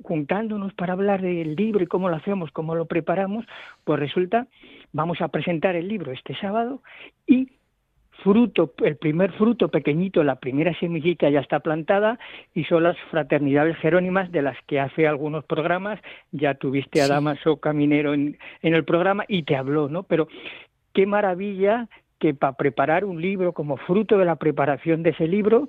juntándonos para hablar del libro y cómo lo hacemos, cómo lo preparamos, pues resulta, vamos a presentar el libro este sábado y fruto, el primer fruto pequeñito, la primera semillita ya está plantada y son las fraternidades jerónimas de las que hace algunos programas, ya tuviste a Damaso Caminero en, en el programa y te habló, ¿no? Pero qué maravilla que para preparar un libro, como fruto de la preparación de ese libro,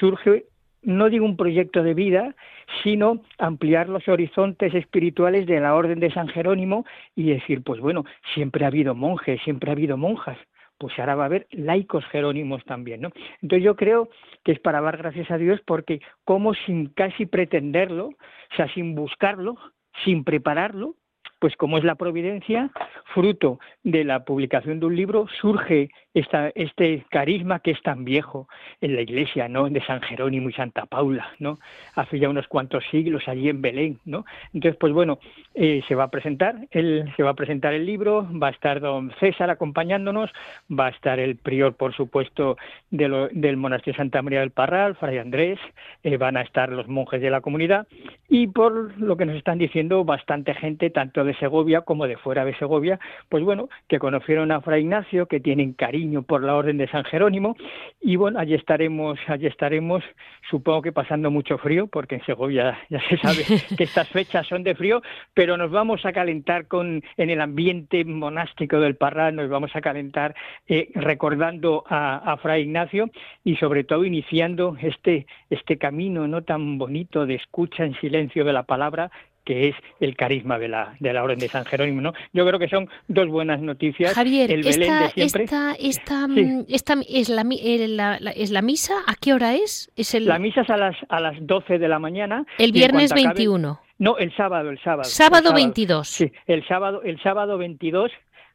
surge no digo un proyecto de vida, sino ampliar los horizontes espirituales de la Orden de San Jerónimo y decir, pues bueno, siempre ha habido monjes, siempre ha habido monjas, pues ahora va a haber laicos jerónimos también, ¿no? Entonces yo creo que es para dar gracias a Dios porque como sin casi pretenderlo, o sea, sin buscarlo, sin prepararlo, pues como es la providencia, fruto de la publicación de un libro, surge este carisma que es tan viejo en la iglesia, ¿no? De San Jerónimo y Santa Paula, ¿no? Hace ya unos cuantos siglos allí en Belén, ¿no? Entonces, pues bueno, eh, se va a presentar, el, se va a presentar el libro, va a estar don César acompañándonos, va a estar el prior, por supuesto, del monasterio Santa María del Parral, Fray Andrés, eh, van a estar los monjes de la comunidad y por lo que nos están diciendo, bastante gente, tanto de Segovia como de fuera de Segovia, pues bueno, que conocieron a Fray Ignacio, que tienen por la Orden de San Jerónimo. Y bueno, allí estaremos, allí estaremos, supongo que pasando mucho frío, porque en Segovia ya se sabe que estas fechas son de frío, pero nos vamos a calentar con en el ambiente monástico del Parral, nos vamos a calentar eh, recordando a, a, Fray Ignacio y sobre todo iniciando este este camino no tan bonito de escucha en silencio de la palabra que es el carisma de la, de la Orden de San Jerónimo. ¿no? Yo creo que son dos buenas noticias. Javier, el Belén de siempre. Esta, esta, mm, esta, es, la, es la misa, ¿a qué hora es? ¿Es el... La misa es a las, a las 12 de la mañana. El viernes 21. No, el sábado, el sábado. Sábado, 22. Sí, el sábado, el sábado 22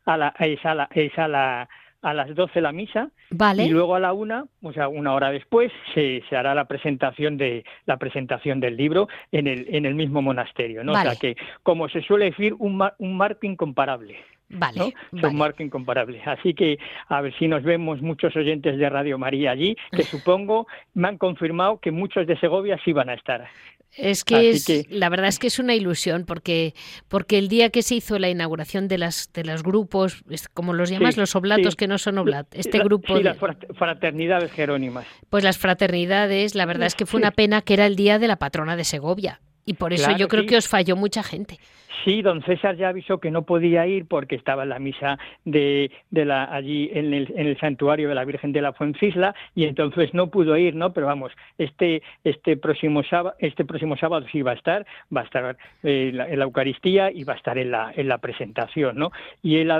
a la, es a la, es a la a las 12 la misa vale. y luego a la una, o sea, una hora después, se, se, hará la presentación de la presentación del libro en el, en el mismo monasterio, ¿no? O sea que, como se suele decir, un, un marco incomparable. Vale, Son marca incomparable. Así que a ver si nos vemos muchos oyentes de Radio María allí, que supongo me han confirmado que muchos de Segovia sí van a estar. Es que, es, la verdad es que es una ilusión porque porque el día que se hizo la inauguración de las de los grupos, como los llamas, los oblatos que no son oblatos, este grupo sí, las fraternidades jerónimas. Pues las fraternidades, la verdad es que fue una pena que era el día de la patrona de Segovia y por eso yo creo que os falló mucha gente. Sí, don César ya avisó que no podía ir porque estaba en la misa de, de la, allí en el, en el, santuario de la Virgen de la Fuencisla y entonces no pudo ir, ¿no? Pero vamos, este, este, próximo, sábado, este próximo sábado sí va a estar, va a estar eh, en, la, Eucaristía y va a estar en la, en la presentación, ¿no? Y él,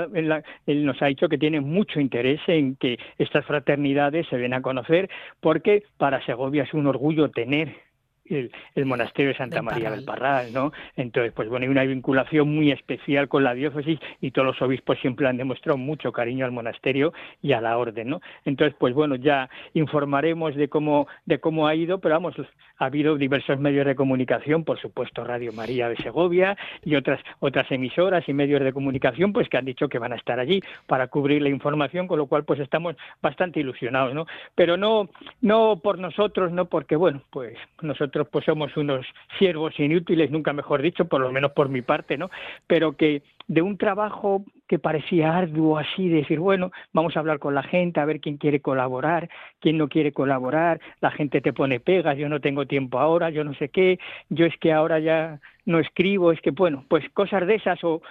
él nos ha dicho que tiene mucho interés en que estas fraternidades se den a conocer porque para Segovia es un orgullo tener el, monasterio de Santa María del Parral, ¿no? Entonces, pues bueno, hay una vinculación muy especial con la diócesis y todos los obispos siempre han demostrado mucho cariño al monasterio y a la orden, ¿no? Entonces, pues bueno, ya informaremos de cómo de cómo ha ido, pero vamos, ha habido diversos medios de comunicación, por supuesto Radio María de Segovia y otras otras emisoras y medios de comunicación, pues que han dicho que van a estar allí para cubrir la información, con lo cual pues estamos bastante ilusionados, ¿no? Pero no no por nosotros, no porque bueno, pues nosotros pues somos unos siervos inútiles, nunca mejor dicho, por lo menos por mi parte, ¿no? Pero que de un trabajo que parecía arduo así, de decir, bueno, vamos a hablar con la gente, a ver quién quiere colaborar, quién no quiere colaborar, la gente te pone pegas, yo no tengo tiempo ahora, yo no sé qué, yo es que ahora ya no escribo, es que bueno, pues cosas de esas o,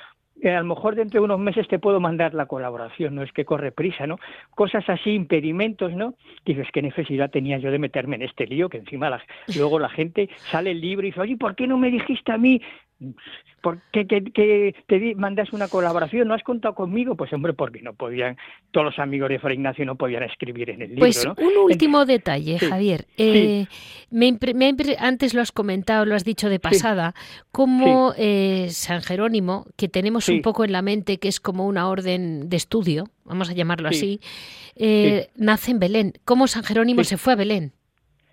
eh, a lo mejor dentro de unos meses te puedo mandar la colaboración, no es que corre prisa, ¿no? Cosas así, impedimentos, ¿no? Dices, ¿qué necesidad tenía yo de meterme en este lío? Que encima luego la gente sale libre y dice, oye, ¿por qué no me dijiste a mí? ¿Por qué, te mandas una colaboración? ¿No has contado conmigo? Pues hombre, porque no podían, todos los amigos de Fray Ignacio no podían escribir en el libro. Pues un último detalle, Javier. Eh, me, antes lo has comentado, lo has dicho de pasada, como eh, San Jerónimo, que tenemos un poco en la mente que es como una orden de estudio, vamos a llamarlo así, eh, nace en Belén. ¿Cómo San Jerónimo se fue a Belén?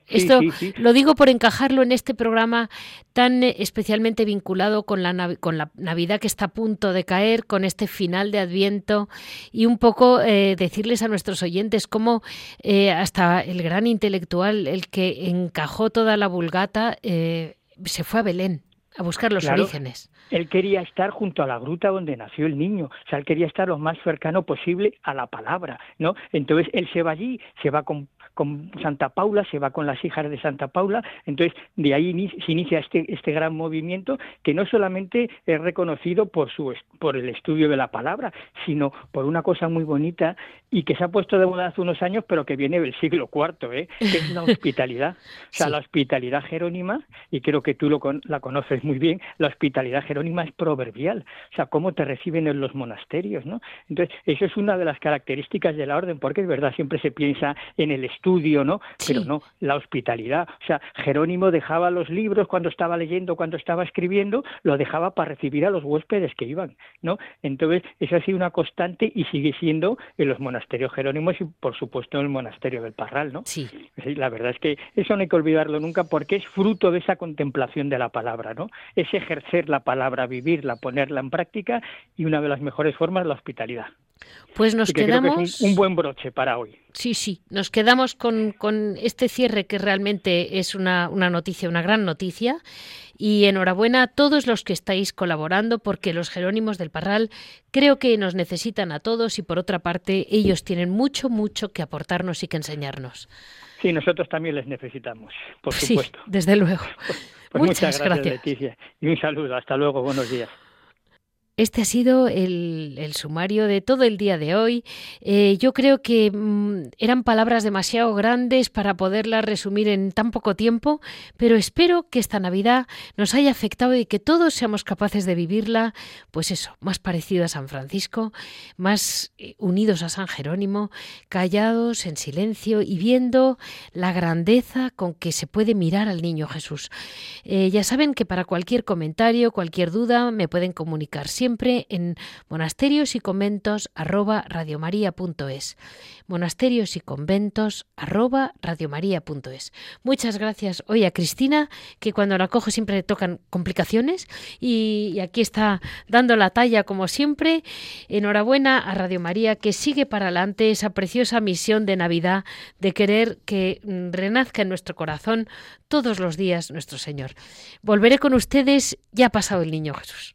Esto lo digo por encajarlo en este programa tan eh, especialmente vinculado con la, con la Navidad que está a punto de caer, con este final de Adviento y un poco eh, decirles a nuestros oyentes cómo eh, hasta el gran intelectual, el que encajó toda la vulgata, se fue a Belén a buscar los orígenes. Él quería estar junto a la gruta donde nació el niño, o sea, él quería estar lo más cercano posible a la palabra, ¿no? Entonces él se va allí, se va con con Santa Paula, se va con las hijas de Santa Paula, entonces de ahí se inicia este, este gran movimiento que no solamente es reconocido por, su, por el estudio de la palabra, sino por una cosa muy bonita y que se ha puesto de moda hace unos años, pero que viene del siglo IV, ¿eh? que es la hospitalidad. O sea, la hospitalidad jerónima, y creo que tú lo la conoces muy bien, la hospitalidad jerónima es proverbial. O sea, cómo te reciben en los monasterios, ¿no? Entonces, eso es una de las características de la orden, porque es verdad, siempre se piensa en el estudio estudio, ¿no? Pero no, la hospitalidad. O sea, Jerónimo dejaba los libros cuando estaba leyendo, cuando estaba escribiendo, lo dejaba para recibir a los huéspedes que iban, ¿no? Entonces, eso ha sido una constante y sigue siendo en los monasterios jerónimos y, por supuesto, en el monasterio del Parral, ¿no? Sí. La verdad es que eso no hay que olvidarlo nunca porque es fruto de esa contemplación de la palabra, ¿no? Es ejercer la palabra, vivirla, ponerla en práctica y una de las mejores formas la hospitalidad. Pues nos quedamos. un, buen broche para hoy. Sí, sí, nos quedamos con, con este cierre que realmente es una, una, noticia, una gran noticia. Y enhorabuena a todos los que estáis colaborando, porque los Jerónimos del Parral creo que nos necesitan a todos y por otra parte ellos tienen mucho, mucho que aportarnos y que enseñarnos. Sí, nosotros también les necesitamos, por supuesto. Sí, desde luego. Pues muchas, gracias, Leticia. Y un saludo. Hasta luego. Buenos días. Este ha sido el, sumario de todo el día de hoy. Eh, yo creo que mm, eran palabras demasiado grandes para poderlas resumir en tan poco tiempo, pero espero que esta Navidad nos haya afectado y que todos seamos capaces de vivirla, pues eso, más parecido a San Francisco, más eh, unidos a San Jerónimo, callados, en silencio y viendo la grandeza con que se puede mirar al niño Jesús. Eh, ya saben que para cualquier comentario, cualquier duda, me pueden comunicar siempre en monasterios y conventos arroba radiomaria.es. Monasterios y conventos arroba radiomaria.es. Muchas gracias hoy a Cristina, que cuando la cojo siempre le tocan complicaciones y, aquí está dando la talla como siempre. Enhorabuena a Radio María que sigue para adelante esa preciosa misión de Navidad de querer que mm, renazca en nuestro corazón todos los días nuestro Señor. Volveré con ustedes, ya ha pasado el niño Jesús.